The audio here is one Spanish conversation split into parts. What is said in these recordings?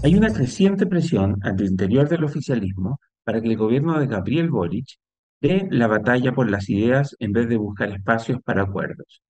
Hay una creciente presión al interior del oficialismo para que el gobierno de Gabriel Boric dé la batalla por las ideas en vez de buscar espacios para acuerdos.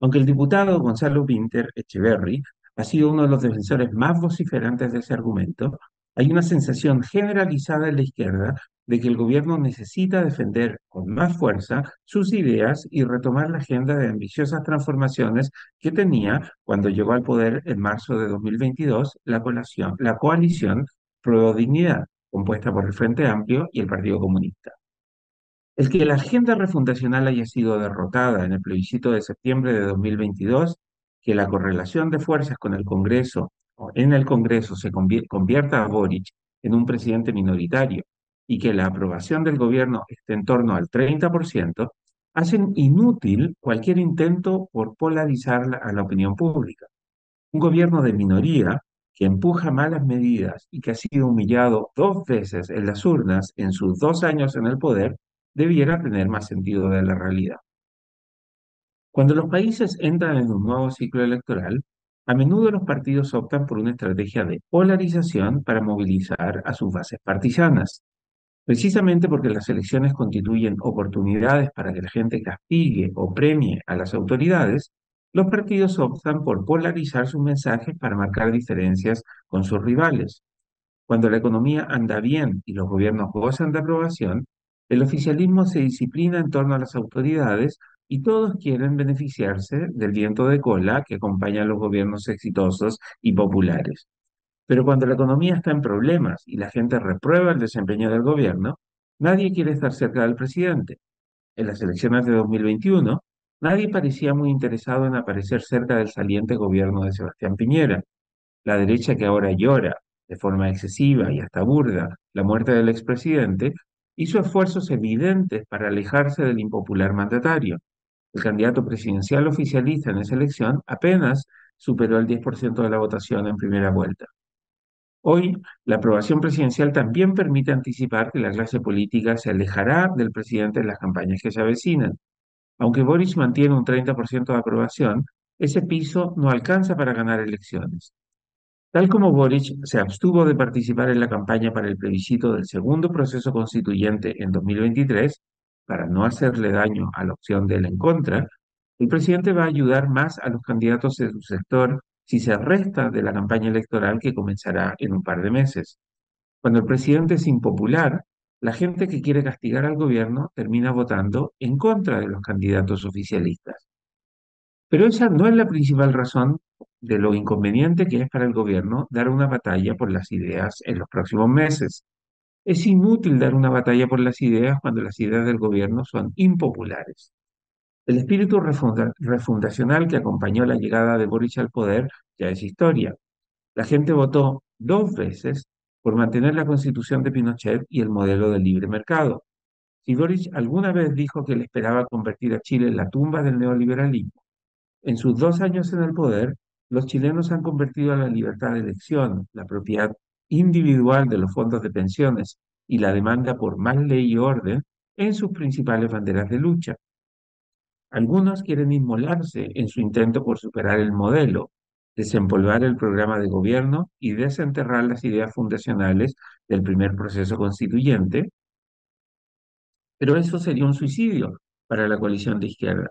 Aunque el diputado Gonzalo Pinter Echeverry ha sido uno de los defensores más vociferantes de ese argumento, hay una sensación generalizada en la izquierda de que el gobierno necesita defender con más fuerza sus ideas y retomar la agenda de ambiciosas transformaciones que tenía cuando llegó al poder en marzo de 2022 la coalición, la coalición Pro Dignidad, compuesta por el Frente Amplio y el Partido Comunista. El que la agenda refundacional haya sido derrotada en el plebiscito de septiembre de 2022, que la correlación de fuerzas con el Congreso o en el Congreso se convierta a Boric en un presidente minoritario y que la aprobación del gobierno esté en torno al 30%, hacen inútil cualquier intento por polarizar a la opinión pública. Un gobierno de minoría que empuja malas medidas y que ha sido humillado dos veces en las urnas en sus dos años en el poder, debiera tener más sentido de la realidad. Cuando los países entran en un nuevo ciclo electoral, a menudo los partidos optan por una estrategia de polarización para movilizar a sus bases partisanas. Precisamente porque las elecciones constituyen oportunidades para que la gente castigue o premie a las autoridades, los partidos optan por polarizar sus mensajes para marcar diferencias con sus rivales. Cuando la economía anda bien y los gobiernos gozan de aprobación, el oficialismo se disciplina en torno a las autoridades y todos quieren beneficiarse del viento de cola que acompaña a los gobiernos exitosos y populares. Pero cuando la economía está en problemas y la gente reprueba el desempeño del gobierno, nadie quiere estar cerca del presidente. En las elecciones de 2021, nadie parecía muy interesado en aparecer cerca del saliente gobierno de Sebastián Piñera. La derecha que ahora llora, de forma excesiva y hasta burda, la muerte del expresidente, hizo esfuerzos evidentes para alejarse del impopular mandatario. El candidato presidencial oficialista en esa elección apenas superó el 10% de la votación en primera vuelta. Hoy, la aprobación presidencial también permite anticipar que la clase política se alejará del presidente en las campañas que se avecinan. Aunque Boris mantiene un 30% de aprobación, ese piso no alcanza para ganar elecciones. Tal como Boric se abstuvo de participar en la campaña para el plebiscito del segundo proceso constituyente en 2023, para no hacerle daño a la opción de él en contra, el presidente va a ayudar más a los candidatos de su sector si se resta de la campaña electoral que comenzará en un par de meses. Cuando el presidente es impopular, la gente que quiere castigar al gobierno termina votando en contra de los candidatos oficialistas. Pero esa no es la principal razón de lo inconveniente que es para el gobierno dar una batalla por las ideas en los próximos meses. Es inútil dar una batalla por las ideas cuando las ideas del gobierno son impopulares. El espíritu refundacional que acompañó la llegada de Boric al poder ya es historia. La gente votó dos veces por mantener la constitución de Pinochet y el modelo del libre mercado. Si Boric alguna vez dijo que le esperaba convertir a Chile en la tumba del neoliberalismo, en sus dos años en el poder, los chilenos han convertido a la libertad de elección, la propiedad individual de los fondos de pensiones y la demanda por más ley y orden en sus principales banderas de lucha. Algunos quieren inmolarse en su intento por superar el modelo, desempolvar el programa de gobierno y desenterrar las ideas fundacionales del primer proceso constituyente, pero eso sería un suicidio para la coalición de izquierda.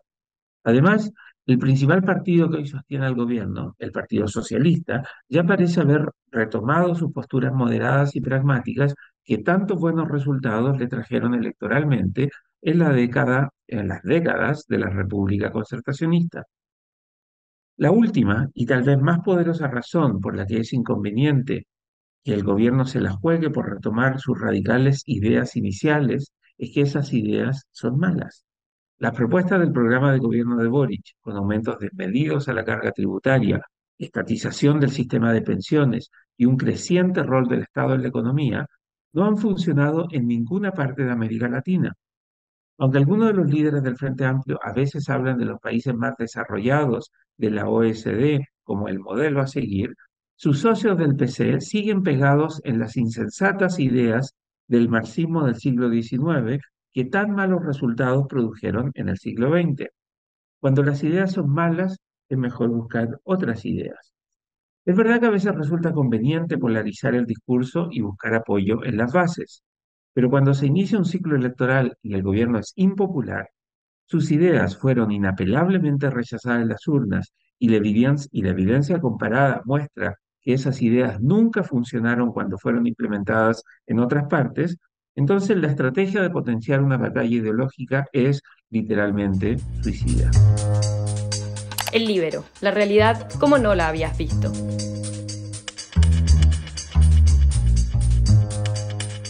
Además, el principal partido que hoy sostiene al gobierno, el Partido Socialista, ya parece haber retomado sus posturas moderadas y pragmáticas que tantos buenos resultados le trajeron electoralmente en la década, en las décadas de la República Concertacionista. La última y tal vez más poderosa razón por la que es inconveniente que el gobierno se la juegue por retomar sus radicales ideas iniciales es que esas ideas son malas. Las propuestas del programa de gobierno de Boric, con aumentos desmedidos a la carga tributaria, estatización del sistema de pensiones y un creciente rol del Estado en la economía, no han funcionado en ninguna parte de América Latina. Aunque algunos de los líderes del Frente Amplio a veces hablan de los países más desarrollados de la OSD como el modelo a seguir, sus socios del PC siguen pegados en las insensatas ideas del marxismo del siglo XIX que tan malos resultados produjeron en el siglo XX. Cuando las ideas son malas, es mejor buscar otras ideas. Es verdad que a veces resulta conveniente polarizar el discurso y buscar apoyo en las bases, pero cuando se inicia un ciclo electoral y el gobierno es impopular, sus ideas fueron inapelablemente rechazadas en las urnas y la evidencia, y la evidencia comparada muestra que esas ideas nunca funcionaron cuando fueron implementadas en otras partes, entonces la estrategia de potenciar una batalla ideológica es literalmente suicida. El libero, la realidad como no la habías visto.